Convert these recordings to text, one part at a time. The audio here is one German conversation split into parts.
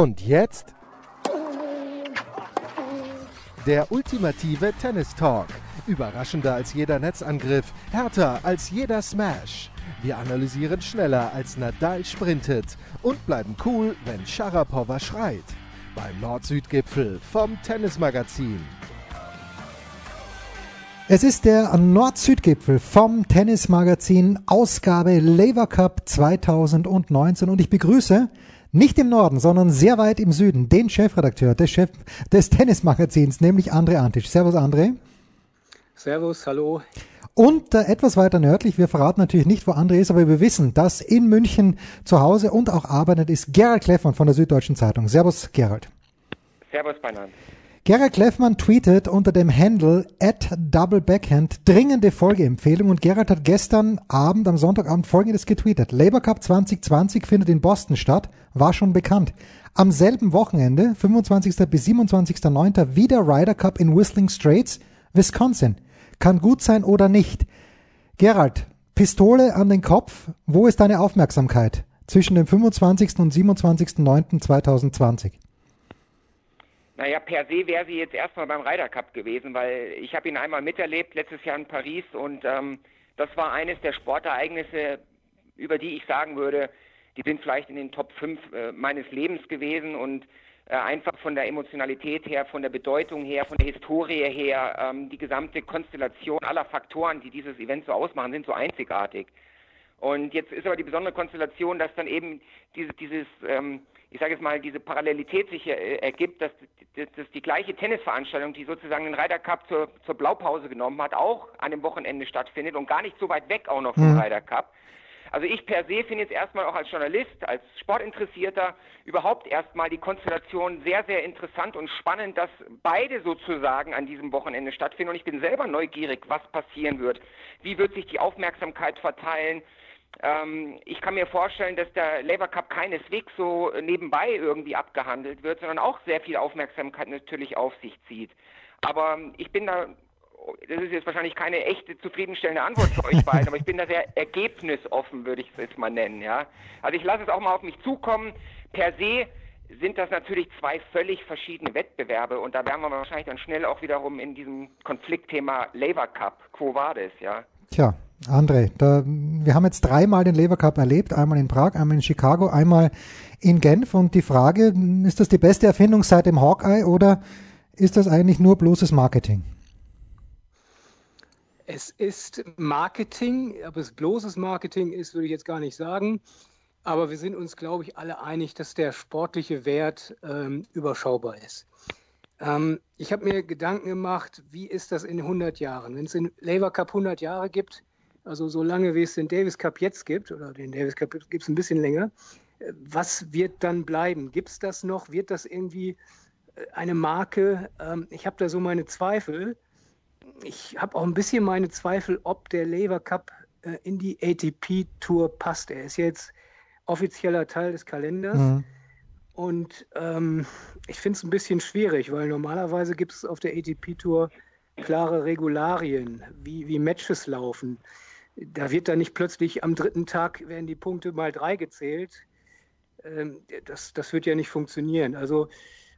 Und jetzt der ultimative Tennis Talk. Überraschender als jeder Netzangriff, härter als jeder Smash. Wir analysieren schneller als Nadal sprintet und bleiben cool, wenn Sharapova schreit. Beim Nord-Süd-Gipfel vom Tennismagazin. Es ist der Nord-Süd-Gipfel vom Tennismagazin Ausgabe Lever Cup 2019 und ich begrüße nicht im Norden, sondern sehr weit im Süden den Chefredakteur des, Chef des Tennismagazins, nämlich André Antisch. Servus André. Servus, hallo. Und äh, etwas weiter nördlich, wir verraten natürlich nicht, wo André ist, aber wir wissen, dass in München zu Hause und auch arbeitet ist Gerald Kleffmann von der Süddeutschen Zeitung. Servus, Gerald. Servus, Beinan. Gerald Kleffmann tweetet unter dem Handle at Double Backhand dringende Folgeempfehlung und Gerald hat gestern Abend, am Sonntagabend folgendes getweetet. Labour Cup 2020 findet in Boston statt, war schon bekannt. Am selben Wochenende, 25. bis 27.09. wieder Ryder Cup in Whistling Straits, Wisconsin. Kann gut sein oder nicht. Gerald, Pistole an den Kopf, wo ist deine Aufmerksamkeit zwischen dem 25. und 27.09.2020? Naja, per se wäre sie jetzt erstmal beim Ryder Cup gewesen, weil ich habe ihn einmal miterlebt, letztes Jahr in Paris und ähm, das war eines der Sportereignisse, über die ich sagen würde, die sind vielleicht in den Top 5 äh, meines Lebens gewesen und äh, einfach von der Emotionalität her, von der Bedeutung her, von der Historie her, ähm, die gesamte Konstellation aller Faktoren, die dieses Event so ausmachen, sind so einzigartig. Und jetzt ist aber die besondere Konstellation, dass dann eben diese, dieses, ähm, ich sage jetzt mal, diese Parallelität sich äh, ergibt, dass, dass, die gleiche Tennisveranstaltung, die sozusagen den Ryder Cup zur, zur, Blaupause genommen hat, auch an dem Wochenende stattfindet und gar nicht so weit weg auch noch vom mhm. Ryder Cup. Also ich per se finde jetzt erstmal auch als Journalist, als Sportinteressierter überhaupt erstmal die Konstellation sehr, sehr interessant und spannend, dass beide sozusagen an diesem Wochenende stattfinden. Und ich bin selber neugierig, was passieren wird. Wie wird sich die Aufmerksamkeit verteilen? Ähm, ich kann mir vorstellen, dass der Labour Cup keineswegs so nebenbei irgendwie abgehandelt wird, sondern auch sehr viel Aufmerksamkeit natürlich auf sich zieht. Aber ich bin da, das ist jetzt wahrscheinlich keine echte zufriedenstellende Antwort für euch beiden, aber ich bin da sehr ergebnisoffen, würde ich es jetzt mal nennen. Ja? Also ich lasse es auch mal auf mich zukommen. Per se sind das natürlich zwei völlig verschiedene Wettbewerbe und da wären wir wahrscheinlich dann schnell auch wiederum in diesem Konfliktthema Labour Cup. Quo vadis, ja? Tja, André, da, wir haben jetzt dreimal den Lever Cup erlebt, einmal in Prag, einmal in Chicago, einmal in Genf und die Frage, ist das die beste Erfindung seit dem Hawkeye oder ist das eigentlich nur bloßes Marketing? Es ist Marketing, ob es bloßes Marketing ist, würde ich jetzt gar nicht sagen. Aber wir sind uns, glaube ich, alle einig, dass der sportliche Wert ähm, überschaubar ist. Ähm, ich habe mir Gedanken gemacht, wie ist das in 100 Jahren? Wenn es den Labour Cup 100 Jahre gibt, also so lange wie es den Davis Cup jetzt gibt, oder den Davis Cup gibt es ein bisschen länger, was wird dann bleiben? Gibt es das noch? Wird das irgendwie äh, eine Marke? Ähm, ich habe da so meine Zweifel. Ich habe auch ein bisschen meine Zweifel, ob der Lever Cup äh, in die ATP Tour passt. Er ist jetzt offizieller Teil des Kalenders. Mhm. Und ähm, ich finde es ein bisschen schwierig, weil normalerweise gibt es auf der ATP Tour klare Regularien, wie, wie Matches laufen da wird dann nicht plötzlich am dritten Tag werden die Punkte mal drei gezählt. Ähm, das, das wird ja nicht funktionieren. Also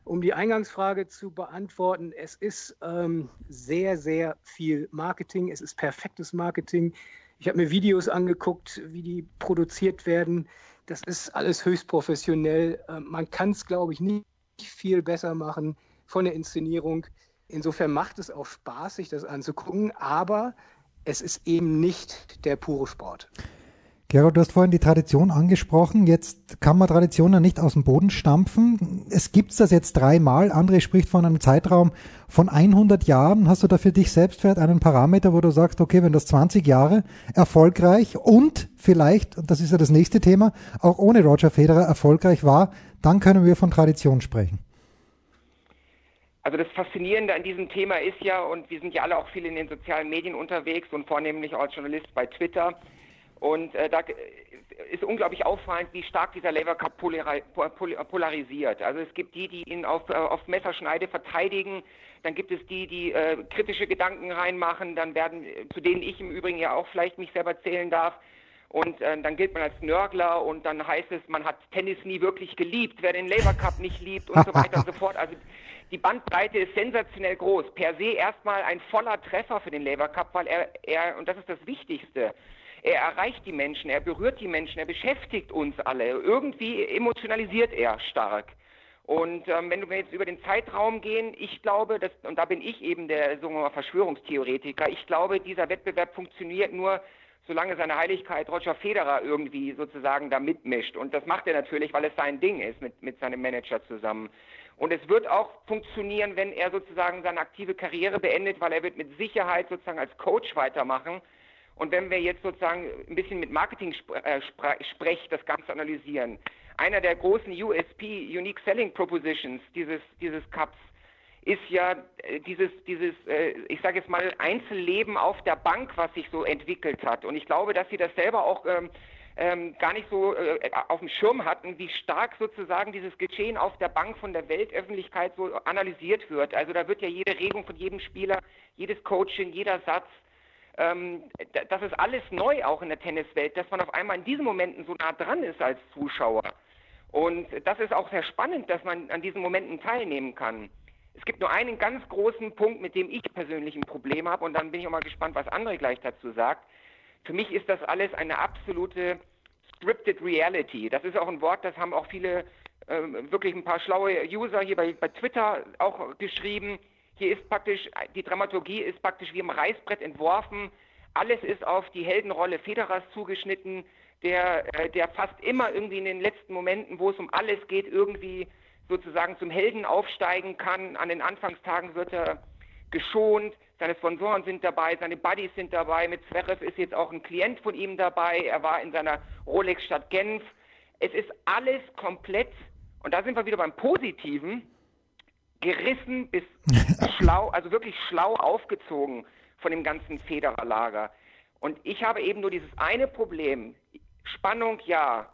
um die Eingangsfrage zu beantworten, es ist ähm, sehr, sehr viel Marketing. Es ist perfektes Marketing. Ich habe mir Videos angeguckt, wie die produziert werden. Das ist alles höchst professionell. Ähm, man kann es, glaube ich, nicht viel besser machen von der Inszenierung. Insofern macht es auch Spaß, sich das anzugucken. Aber es ist eben nicht der pure Sport. Gerald, du hast vorhin die Tradition angesprochen. Jetzt kann man Traditionen nicht aus dem Boden stampfen. Es gibt das jetzt dreimal. André spricht von einem Zeitraum von 100 Jahren. Hast du da für dich selbst vielleicht einen Parameter, wo du sagst, okay, wenn das 20 Jahre erfolgreich und vielleicht, das ist ja das nächste Thema, auch ohne Roger Federer erfolgreich war, dann können wir von Tradition sprechen. Also das Faszinierende an diesem Thema ist ja, und wir sind ja alle auch viel in den sozialen Medien unterwegs und vornehmlich als Journalist bei Twitter. Und äh, da ist unglaublich auffallend, wie stark dieser Labour Cup polarisiert. Also es gibt die, die ihn auf, äh, auf Messerschneide verteidigen, dann gibt es die, die äh, kritische Gedanken reinmachen, dann werden, zu denen ich im Übrigen ja auch vielleicht mich selber zählen darf, und äh, dann gilt man als Nörgler und dann heißt es, man hat Tennis nie wirklich geliebt, wer den Labour Cup nicht liebt und so weiter und so fort. Also die Bandbreite ist sensationell groß. Per se erstmal ein voller Treffer für den Labour Cup, weil er, er, und das ist das Wichtigste, er erreicht die Menschen, er berührt die Menschen, er beschäftigt uns alle. Irgendwie emotionalisiert er stark. Und ähm, wenn wir jetzt über den Zeitraum gehen, ich glaube, dass, und da bin ich eben der mal, Verschwörungstheoretiker, ich glaube, dieser Wettbewerb funktioniert nur, solange seine Heiligkeit Roger Federer irgendwie sozusagen da mitmischt. Und das macht er natürlich, weil es sein Ding ist mit, mit seinem Manager zusammen. Und es wird auch funktionieren, wenn er sozusagen seine aktive Karriere beendet, weil er wird mit Sicherheit sozusagen als Coach weitermachen. Und wenn wir jetzt sozusagen ein bisschen mit Marketing-Sprech äh, das Ganze analysieren, einer der großen USP, Unique Selling Propositions dieses, dieses Cups, ist ja äh, dieses, dieses äh, ich sage jetzt mal, Einzelleben auf der Bank, was sich so entwickelt hat. Und ich glaube, dass sie das selber auch ähm, ähm, gar nicht so äh, auf dem Schirm hatten, wie stark sozusagen dieses Geschehen auf der Bank von der Weltöffentlichkeit so analysiert wird. Also da wird ja jede Regung von jedem Spieler, jedes Coaching, jeder Satz, ähm, das ist alles neu auch in der Tenniswelt, dass man auf einmal in diesen Momenten so nah dran ist als Zuschauer. Und das ist auch sehr spannend, dass man an diesen Momenten teilnehmen kann. Es gibt nur einen ganz großen Punkt, mit dem ich persönlich ein Problem habe, und dann bin ich auch mal gespannt, was André gleich dazu sagt. Für mich ist das alles eine absolute scripted reality. Das ist auch ein Wort, das haben auch viele äh, wirklich ein paar schlaue User hier bei, bei Twitter auch geschrieben. Hier ist praktisch, die Dramaturgie ist praktisch wie im Reißbrett entworfen. Alles ist auf die Heldenrolle Federers zugeschnitten, der, äh, der fast immer irgendwie in den letzten Momenten, wo es um alles geht, irgendwie sozusagen zum Helden aufsteigen kann. An den Anfangstagen wird er geschont, seine Sponsoren sind dabei, seine Buddies sind dabei. Mit Zverev ist jetzt auch ein Klient von ihm dabei. Er war in seiner Rolex-Stadt Genf. Es ist alles komplett, und da sind wir wieder beim Positiven, gerissen bis schlau, also wirklich schlau aufgezogen von dem ganzen Federer-Lager. Und ich habe eben nur dieses eine Problem. Spannung ja,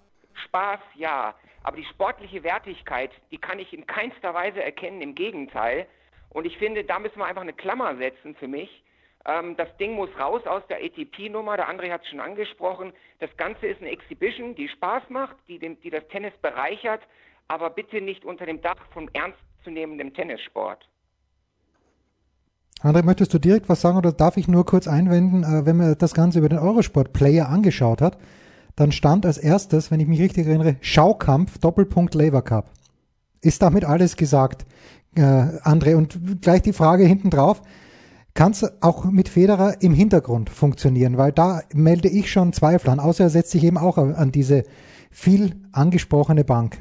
Spaß ja, aber die sportliche Wertigkeit, die kann ich in keinster Weise erkennen, im Gegenteil. Und ich finde, da müssen wir einfach eine Klammer setzen für mich. Ähm, das Ding muss raus aus der ATP-Nummer, der André hat es schon angesprochen. Das Ganze ist eine Exhibition, die Spaß macht, die, den, die das Tennis bereichert, aber bitte nicht unter dem Dach von ernstzunehmendem Tennissport. André, möchtest du direkt was sagen oder darf ich nur kurz einwenden, äh, wenn man das Ganze über den Eurosport-Player angeschaut hat, dann stand als erstes, wenn ich mich richtig erinnere, Schaukampf, Doppelpunkt Labour Cup. Ist damit alles gesagt, äh, André? Und gleich die Frage hinten drauf, kann es auch mit Federer im Hintergrund funktionieren? Weil da melde ich schon Zweifel an, außer er setzt sich eben auch an diese viel angesprochene Bank.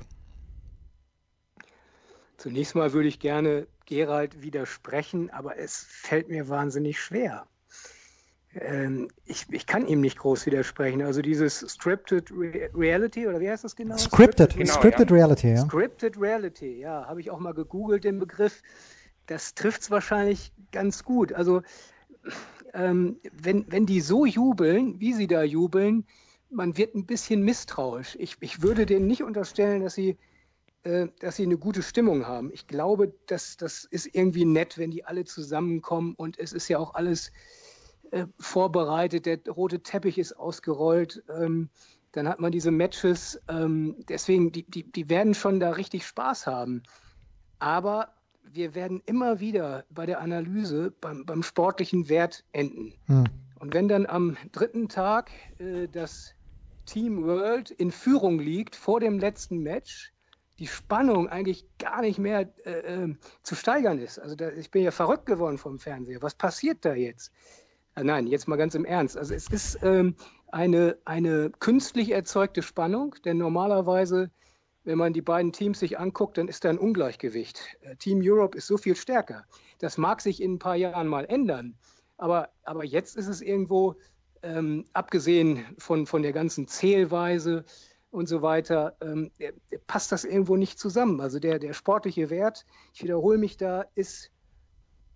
Zunächst mal würde ich gerne Gerald widersprechen, aber es fällt mir wahnsinnig schwer. Ähm, ich, ich kann ihm nicht groß widersprechen. Also dieses Scripted Re Reality, oder wie heißt das genau? Scripted, Scripted, genau, Scripted ja. Reality, ja. Scripted Reality, ja, habe ich auch mal gegoogelt, den Begriff. Das trifft es wahrscheinlich ganz gut. Also ähm, wenn, wenn die so jubeln, wie sie da jubeln, man wird ein bisschen misstrauisch. Ich, ich würde denen nicht unterstellen, dass sie, äh, dass sie eine gute Stimmung haben. Ich glaube, dass, das ist irgendwie nett, wenn die alle zusammenkommen und es ist ja auch alles vorbereitet, der rote Teppich ist ausgerollt. Ähm, dann hat man diese Matches. Ähm, deswegen, die, die, die werden schon da richtig Spaß haben. Aber wir werden immer wieder bei der Analyse beim, beim sportlichen Wert enden. Hm. Und wenn dann am dritten Tag äh, das Team World in Führung liegt vor dem letzten Match, die Spannung eigentlich gar nicht mehr äh, äh, zu steigern ist. Also da, ich bin ja verrückt geworden vom Fernseher. Was passiert da jetzt? Äh, nein, jetzt mal ganz im Ernst. Also es ist ähm, eine, eine künstlich erzeugte Spannung, denn normalerweise, wenn man die beiden Teams sich anguckt, dann ist da ein Ungleichgewicht. Äh, Team Europe ist so viel stärker. Das mag sich in ein paar Jahren mal ändern, aber, aber jetzt ist es irgendwo, ähm, abgesehen von, von der ganzen Zählweise und so weiter, ähm, passt das irgendwo nicht zusammen. Also der, der sportliche Wert, ich wiederhole mich da, ist,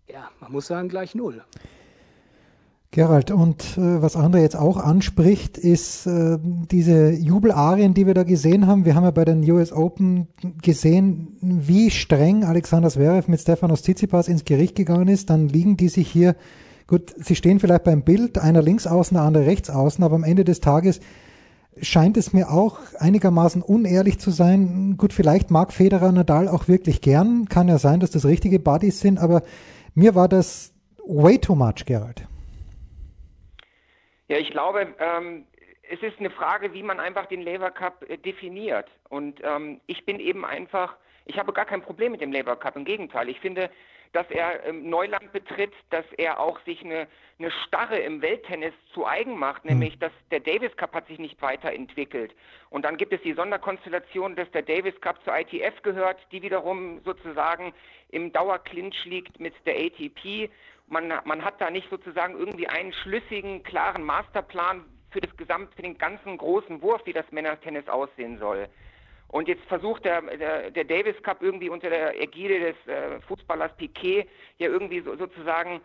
ja, man muss sagen, gleich null. Gerald, und äh, was André jetzt auch anspricht, ist äh, diese Jubelarien, die wir da gesehen haben. Wir haben ja bei den US Open gesehen, wie streng Alexander Zverev mit Stefanos Tsitsipas ins Gericht gegangen ist. Dann liegen die sich hier, gut, sie stehen vielleicht beim Bild, einer links außen, der andere rechts außen, aber am Ende des Tages scheint es mir auch einigermaßen unehrlich zu sein. Gut, vielleicht mag Federer Nadal auch wirklich gern. Kann ja sein, dass das richtige Buddies sind, aber mir war das way too much, Gerald. Ja, ich glaube, ähm, es ist eine Frage, wie man einfach den Labour Cup äh, definiert. Und ähm, ich bin eben einfach, ich habe gar kein Problem mit dem Labour Cup. Im Gegenteil, ich finde, dass er ähm, Neuland betritt, dass er auch sich eine, eine Starre im Welttennis zu eigen macht, hm. nämlich dass der Davis Cup hat sich nicht weiterentwickelt. Und dann gibt es die Sonderkonstellation, dass der Davis Cup zur ITF gehört, die wiederum sozusagen im Dauerclinch liegt mit der ATP. Man, man hat da nicht sozusagen irgendwie einen schlüssigen, klaren Masterplan für das Gesamt, für den ganzen großen Wurf, wie das Männertennis aussehen soll. Und jetzt versucht der, der, der, Davis Cup irgendwie unter der Ägide des äh, Fußballers Piquet ja irgendwie so, sozusagen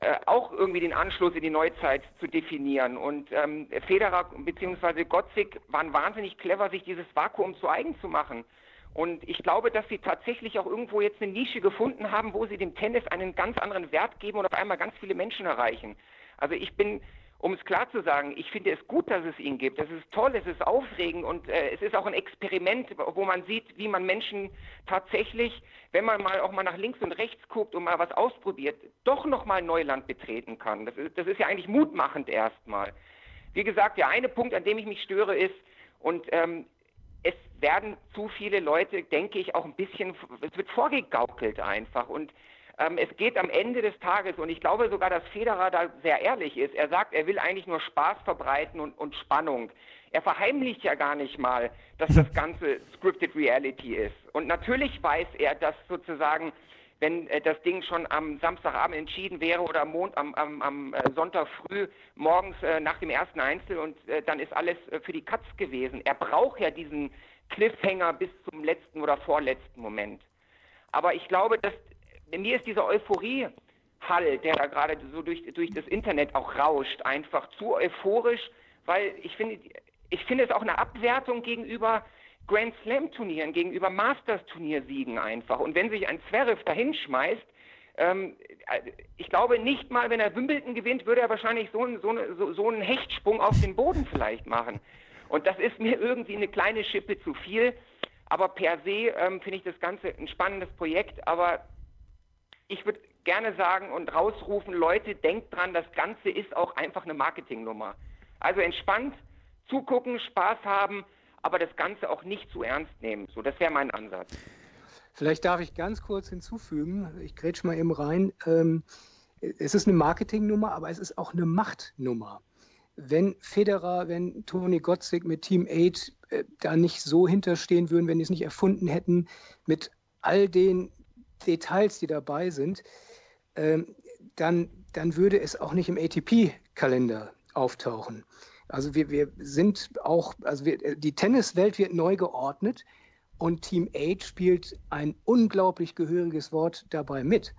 äh, auch irgendwie den Anschluss in die Neuzeit zu definieren. Und ähm, Federer bzw. Gottzig waren wahnsinnig clever, sich dieses Vakuum zu eigen zu machen. Und ich glaube, dass sie tatsächlich auch irgendwo jetzt eine Nische gefunden haben, wo sie dem Tennis einen ganz anderen Wert geben und auf einmal ganz viele Menschen erreichen. Also ich bin um es klar zu sagen, ich finde es gut, dass es ihn gibt. Es ist toll, es ist aufregend und äh, es ist auch ein Experiment, wo man sieht, wie man Menschen tatsächlich, wenn man mal auch mal nach links und rechts guckt und mal was ausprobiert, doch nochmal Neuland betreten kann. Das ist, das ist ja eigentlich mutmachend erstmal. Wie gesagt, der eine Punkt, an dem ich mich störe, ist, und ähm, es werden zu viele Leute, denke ich, auch ein bisschen, es wird vorgegaukelt einfach. Und es geht am Ende des Tages, und ich glaube sogar, dass Federer da sehr ehrlich ist. Er sagt, er will eigentlich nur Spaß verbreiten und, und Spannung. Er verheimlicht ja gar nicht mal, dass das Ganze Scripted Reality ist. Und natürlich weiß er, dass sozusagen wenn äh, das Ding schon am Samstagabend entschieden wäre oder am, Mond, am, am, am äh, Sonntag früh morgens äh, nach dem ersten Einzel und dann ist alles für die Katz gewesen. Er braucht ja diesen Cliffhanger bis zum letzten oder vorletzten Moment. Aber ich glaube, dass mir ist dieser Euphorie-Hall, der da gerade so durch, durch das Internet auch rauscht, einfach zu euphorisch, weil ich finde, ich finde es auch eine Abwertung gegenüber Grand Slam Turnieren, gegenüber Masters Turniersiegen einfach. Und wenn sich ein Zverev dahinschmeißt, ähm, ich glaube nicht mal, wenn er Wimbledon gewinnt, würde er wahrscheinlich so, so, so, so einen Hechtsprung auf den Boden vielleicht machen. Und das ist mir irgendwie eine kleine Schippe zu viel. Aber per se ähm, finde ich das Ganze ein spannendes Projekt. Aber ich würde gerne sagen und rausrufen, Leute, denkt dran, das Ganze ist auch einfach eine Marketingnummer. Also entspannt, zugucken, Spaß haben, aber das Ganze auch nicht zu ernst nehmen. So, das wäre mein Ansatz. Vielleicht darf ich ganz kurz hinzufügen, ich grätsch mal eben rein. Ähm, es ist eine Marketingnummer, aber es ist auch eine Machtnummer. Wenn Federer, wenn Toni Gottzig mit Team 8 äh, da nicht so hinterstehen würden, wenn die es nicht erfunden hätten, mit all den Details, die dabei sind, ähm, dann, dann würde es auch nicht im ATP-Kalender auftauchen. Also wir, wir sind auch, also wir, die Tenniswelt wird neu geordnet und Team 8 spielt ein unglaublich gehöriges Wort dabei mit.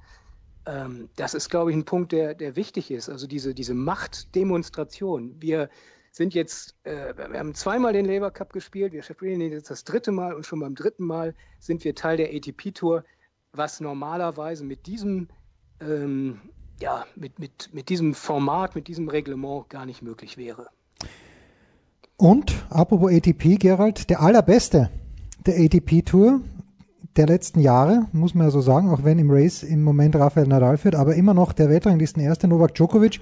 Ähm, das ist, glaube ich, ein Punkt, der, der wichtig ist. Also diese, diese Machtdemonstration. Wir sind jetzt, äh, wir haben zweimal den Labour Cup gespielt, wir spielen jetzt das dritte Mal und schon beim dritten Mal sind wir Teil der ATP-Tour was normalerweise mit diesem, ähm, ja, mit, mit, mit diesem Format, mit diesem Reglement gar nicht möglich wäre. Und, apropos ATP, Gerald, der allerbeste der ATP-Tour der letzten Jahre, muss man ja so sagen, auch wenn im Race im Moment Rafael Nadal führt, aber immer noch der Weltranglistenerste Novak Djokovic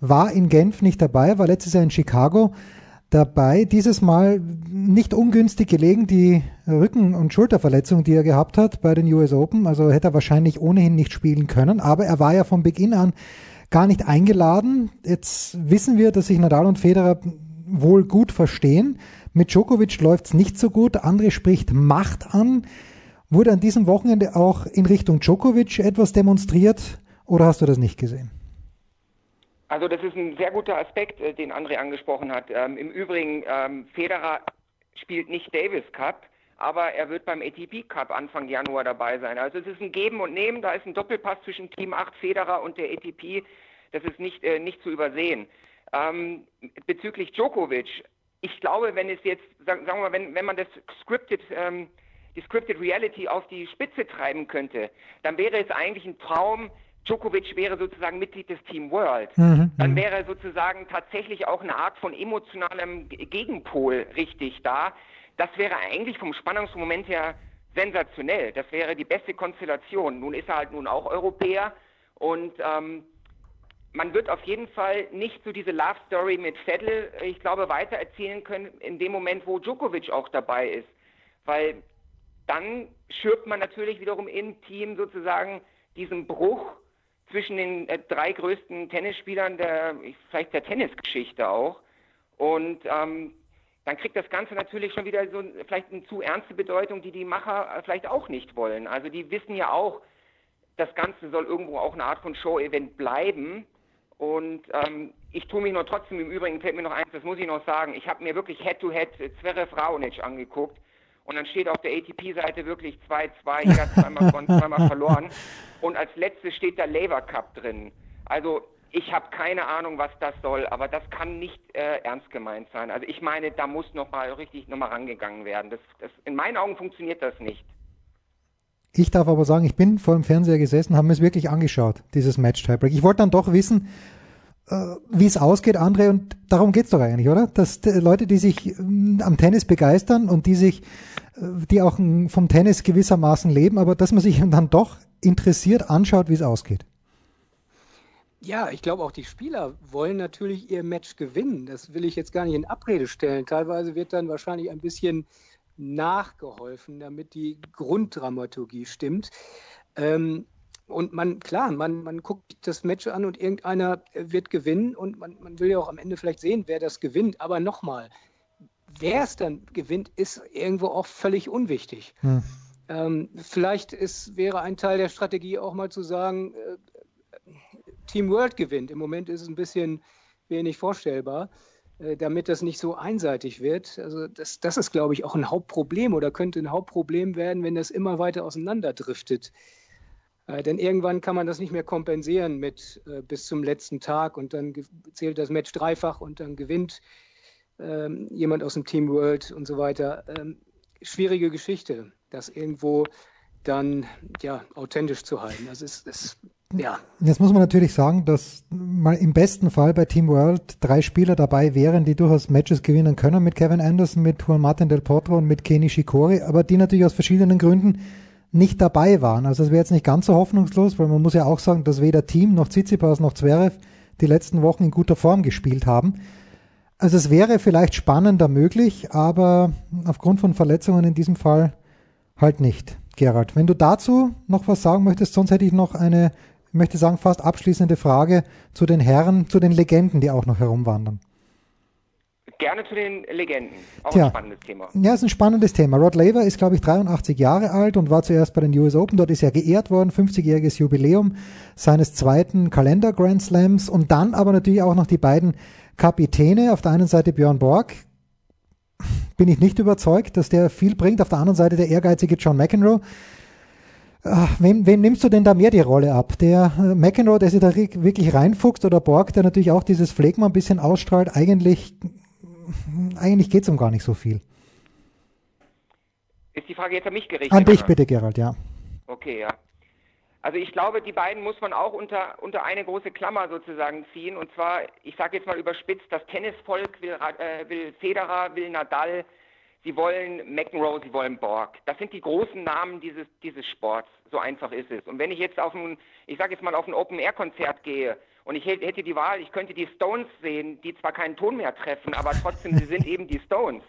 war in Genf nicht dabei, war letztes Jahr in Chicago dabei. Dieses Mal nicht ungünstig gelegen, die Rücken- und Schulterverletzung, die er gehabt hat bei den US Open. Also hätte er wahrscheinlich ohnehin nicht spielen können. Aber er war ja von Beginn an gar nicht eingeladen. Jetzt wissen wir, dass sich Nadal und Federer wohl gut verstehen. Mit Djokovic läuft's nicht so gut. André spricht Macht an. Wurde an diesem Wochenende auch in Richtung Djokovic etwas demonstriert oder hast du das nicht gesehen? Also das ist ein sehr guter Aspekt, äh, den André angesprochen hat. Ähm, Im Übrigen, ähm, Federer spielt nicht Davis Cup, aber er wird beim ATP Cup Anfang Januar dabei sein. Also es ist ein Geben und Nehmen, da ist ein Doppelpass zwischen Team 8 Federer und der ATP. Das ist nicht, äh, nicht zu übersehen. Ähm, bezüglich Djokovic, ich glaube, wenn es jetzt, sagen, wir mal, wenn, wenn man das scripted, ähm, die Scripted Reality auf die Spitze treiben könnte, dann wäre es eigentlich ein Traum, Djokovic wäre sozusagen Mitglied des Team World. Mhm, dann mhm. wäre sozusagen tatsächlich auch eine Art von emotionalem Gegenpol richtig da. Das wäre eigentlich vom Spannungsmoment her sensationell. Das wäre die beste Konstellation. Nun ist er halt nun auch Europäer und ähm, man wird auf jeden Fall nicht so diese Love Story mit Vettel, ich glaube, weiter erzählen können in dem Moment, wo Djokovic auch dabei ist. Weil dann schürbt man natürlich wiederum im Team sozusagen diesen Bruch zwischen den äh, drei größten Tennisspielern der, vielleicht der Tennisgeschichte auch. Und ähm, dann kriegt das Ganze natürlich schon wieder so vielleicht eine zu ernste Bedeutung, die die Macher äh, vielleicht auch nicht wollen. Also die wissen ja auch, das Ganze soll irgendwo auch eine Art von Show-Event bleiben. Und ähm, ich tue mich nur trotzdem, im Übrigen fällt mir noch eins, das muss ich noch sagen, ich habe mir wirklich Head-to-Head Zverev Raonic angeguckt und dann steht auf der ATP-Seite wirklich 2-2, jeder zweimal gewonnen, zweimal verloren und als letztes steht der Labour Cup drin. Also ich habe keine Ahnung, was das soll, aber das kann nicht äh, ernst gemeint sein. Also ich meine, da muss nochmal richtig nochmal rangegangen werden. Das, das, in meinen Augen funktioniert das nicht. Ich darf aber sagen, ich bin vor dem Fernseher gesessen, habe mir es wirklich angeschaut, dieses Match Tiebreak. Ich wollte dann doch wissen, wie es ausgeht, André, und darum geht es doch eigentlich, oder? Dass die Leute, die sich ähm, am Tennis begeistern und die sich, äh, die auch vom Tennis gewissermaßen leben, aber dass man sich dann doch interessiert anschaut, wie es ausgeht. Ja, ich glaube auch die Spieler wollen natürlich ihr Match gewinnen. Das will ich jetzt gar nicht in Abrede stellen. Teilweise wird dann wahrscheinlich ein bisschen nachgeholfen, damit die Grunddramaturgie stimmt. Ähm, und man, klar, man, man guckt das Match an und irgendeiner wird gewinnen und man, man will ja auch am Ende vielleicht sehen, wer das gewinnt. Aber nochmal, wer es dann gewinnt, ist irgendwo auch völlig unwichtig. Hm. Ähm, vielleicht ist, wäre ein Teil der Strategie auch mal zu sagen, äh, Team World gewinnt. Im Moment ist es ein bisschen wenig vorstellbar, äh, damit das nicht so einseitig wird. Also das, das ist, glaube ich, auch ein Hauptproblem oder könnte ein Hauptproblem werden, wenn das immer weiter auseinanderdriftet. Äh, denn irgendwann kann man das nicht mehr kompensieren mit äh, bis zum letzten Tag und dann zählt das Match dreifach und dann gewinnt ähm, jemand aus dem Team World und so weiter. Ähm, schwierige Geschichte, das irgendwo dann ja authentisch zu halten. Also es ist ja. Jetzt muss man natürlich sagen, dass mal im besten Fall bei Team World drei Spieler dabei wären, die durchaus Matches gewinnen können mit Kevin Anderson, mit Juan Martin Del Potro und mit Kenny Shikori, aber die natürlich aus verschiedenen Gründen nicht dabei waren. Also es wäre jetzt nicht ganz so hoffnungslos, weil man muss ja auch sagen, dass weder Team noch Tsitsipas noch Zverev die letzten Wochen in guter Form gespielt haben. Also es wäre vielleicht spannender möglich, aber aufgrund von Verletzungen in diesem Fall halt nicht. Gerald, wenn du dazu noch was sagen möchtest, sonst hätte ich noch eine, ich möchte sagen, fast abschließende Frage zu den Herren, zu den Legenden, die auch noch herumwandern. Gerne zu den Legenden. Auch Tja, ein spannendes Thema. Ja, ist ein spannendes Thema. Rod Laver ist, glaube ich, 83 Jahre alt und war zuerst bei den US Open. Dort ist er geehrt worden, 50-jähriges Jubiläum seines zweiten Kalender Grand Slams und dann aber natürlich auch noch die beiden Kapitäne. Auf der einen Seite Björn Borg, bin ich nicht überzeugt, dass der viel bringt. Auf der anderen Seite der ehrgeizige John McEnroe. Ach, wem, wem nimmst du denn da mehr die Rolle ab? Der äh, McEnroe, der sich da wirklich reinfuchst oder Borg, der natürlich auch dieses Phlegma ein bisschen ausstrahlt? Eigentlich, eigentlich geht es um gar nicht so viel. Ist die Frage jetzt an mich gerichtet? An dich bitte, Gerald, ja. Okay, ja. Also ich glaube, die beiden muss man auch unter, unter eine große Klammer sozusagen ziehen. Und zwar, ich sage jetzt mal überspitzt, das Tennisvolk will, äh, will Federer, will Nadal, sie wollen McEnroe, sie wollen Borg. Das sind die großen Namen dieses, dieses Sports. So einfach ist es. Und wenn ich jetzt auf ein, ich sage jetzt mal auf ein Open-Air-Konzert gehe und ich hätte die Wahl, ich könnte die Stones sehen, die zwar keinen Ton mehr treffen, aber trotzdem, sie sind eben die Stones.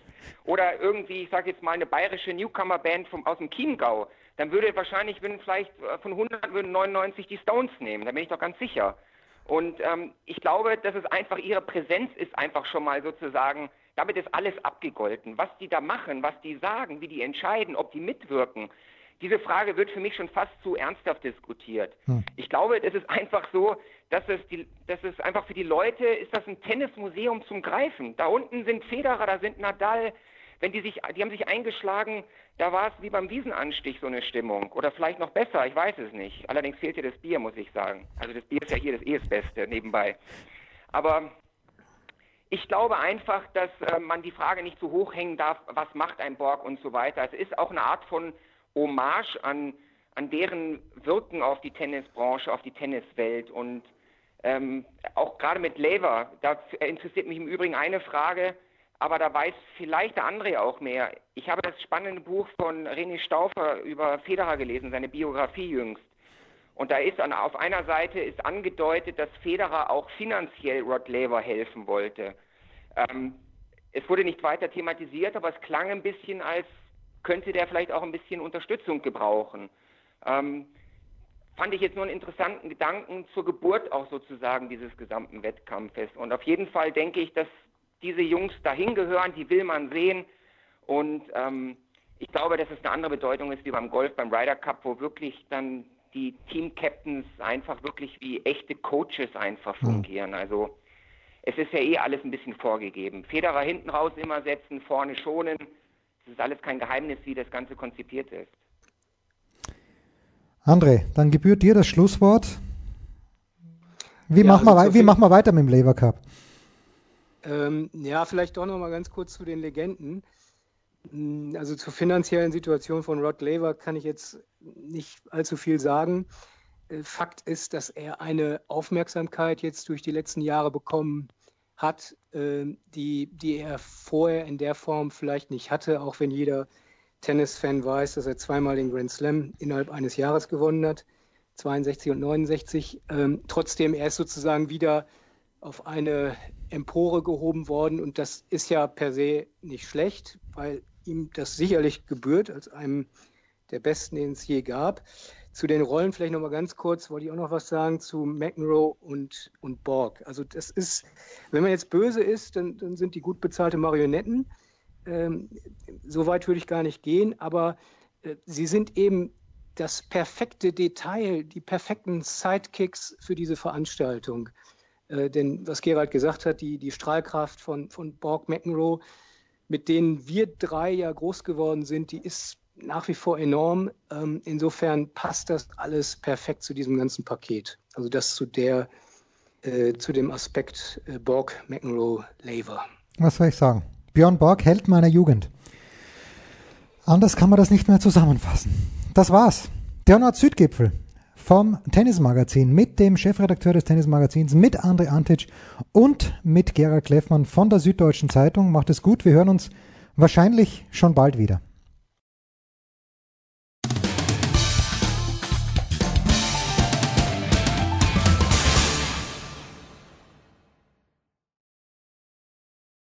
Oder irgendwie, ich sage jetzt mal eine bayerische Newcomer-Band aus dem Chiemgau dann würde wahrscheinlich, würden vielleicht äh, von 100 würden 99 die Stones nehmen. Da bin ich doch ganz sicher. Und ähm, ich glaube, dass es einfach ihre Präsenz ist einfach schon mal sozusagen. Damit ist alles abgegolten. Was die da machen, was die sagen, wie die entscheiden, ob die mitwirken. Diese Frage wird für mich schon fast zu ernsthaft diskutiert. Hm. Ich glaube, es ist einfach so, dass es, die, dass es einfach für die Leute ist das ein Tennismuseum zum Greifen. Da unten sind Federer, da sind Nadal, wenn die sich, die haben sich eingeschlagen, da war es wie beim Wiesenanstich so eine Stimmung. Oder vielleicht noch besser, ich weiß es nicht. Allerdings fehlt hier das Bier, muss ich sagen. Also das Bier ist ja hier das eh das Beste nebenbei. Aber ich glaube einfach, dass äh, man die Frage nicht zu hoch hängen darf, was macht ein Borg und so weiter. Es ist auch eine Art von Hommage an, an deren Wirken auf die Tennisbranche, auf die Tenniswelt und ähm, auch gerade mit Lever, da interessiert mich im Übrigen eine Frage, aber da weiß vielleicht der André auch mehr. Ich habe das spannende Buch von René Stauffer über Federer gelesen, seine Biografie jüngst. Und da ist an, auf einer Seite ist angedeutet, dass Federer auch finanziell Rod Laver helfen wollte. Ähm, es wurde nicht weiter thematisiert, aber es klang ein bisschen, als könnte der vielleicht auch ein bisschen Unterstützung gebrauchen. Ähm, fand ich jetzt nur einen interessanten Gedanken zur Geburt auch sozusagen dieses gesamten Wettkampfes. Und auf jeden Fall denke ich, dass diese Jungs dahin gehören, die will man sehen. Und ähm, ich glaube, dass es eine andere Bedeutung ist wie beim Golf, beim Ryder Cup, wo wirklich dann die Team-Captains einfach wirklich wie echte Coaches einfach hm. fungieren. Also es ist ja eh alles ein bisschen vorgegeben. Federer hinten raus immer setzen, vorne schonen. Es ist alles kein Geheimnis, wie das Ganze konzipiert ist. André, dann gebührt dir das Schlusswort. Wie, ja, machen, also wir, wie machen wir weiter mit dem Labour Cup? Ähm, ja, vielleicht doch noch mal ganz kurz zu den Legenden. Hm, also zur finanziellen Situation von Rod Laver kann ich jetzt nicht allzu viel sagen. Äh, Fakt ist, dass er eine Aufmerksamkeit jetzt durch die letzten Jahre bekommen hat, ähm, die, die er vorher in der Form vielleicht nicht hatte, auch wenn jeder Tennisfan weiß, dass er zweimal den Grand Slam innerhalb eines Jahres gewonnen hat, 62 und 69. Ähm, trotzdem, er ist sozusagen wieder auf eine Empore gehoben worden und das ist ja per se nicht schlecht, weil ihm das sicherlich gebührt als einem der besten, den es je gab. Zu den Rollen vielleicht noch mal ganz kurz, wollte ich auch noch was sagen zu McEnroe und, und Borg. Also das ist, wenn man jetzt böse ist, dann, dann sind die gut bezahlte Marionetten. Ähm, so weit würde ich gar nicht gehen, aber äh, sie sind eben das perfekte Detail, die perfekten Sidekicks für diese Veranstaltung. Äh, denn was Gerald gesagt hat, die, die Strahlkraft von, von Borg McEnroe, mit denen wir drei ja groß geworden sind, die ist nach wie vor enorm. Ähm, insofern passt das alles perfekt zu diesem ganzen Paket. Also das zu der, äh, zu dem Aspekt äh, Borg, McEnroe, Laver. Was soll ich sagen? Björn Borg, Held meiner Jugend. Anders kann man das nicht mehr zusammenfassen. Das war's. Der Nord-Süd-Gipfel vom Tennismagazin mit dem Chefredakteur des Tennismagazins, mit André Antic und mit Gerald Kleffmann von der Süddeutschen Zeitung. Macht es gut. Wir hören uns wahrscheinlich schon bald wieder.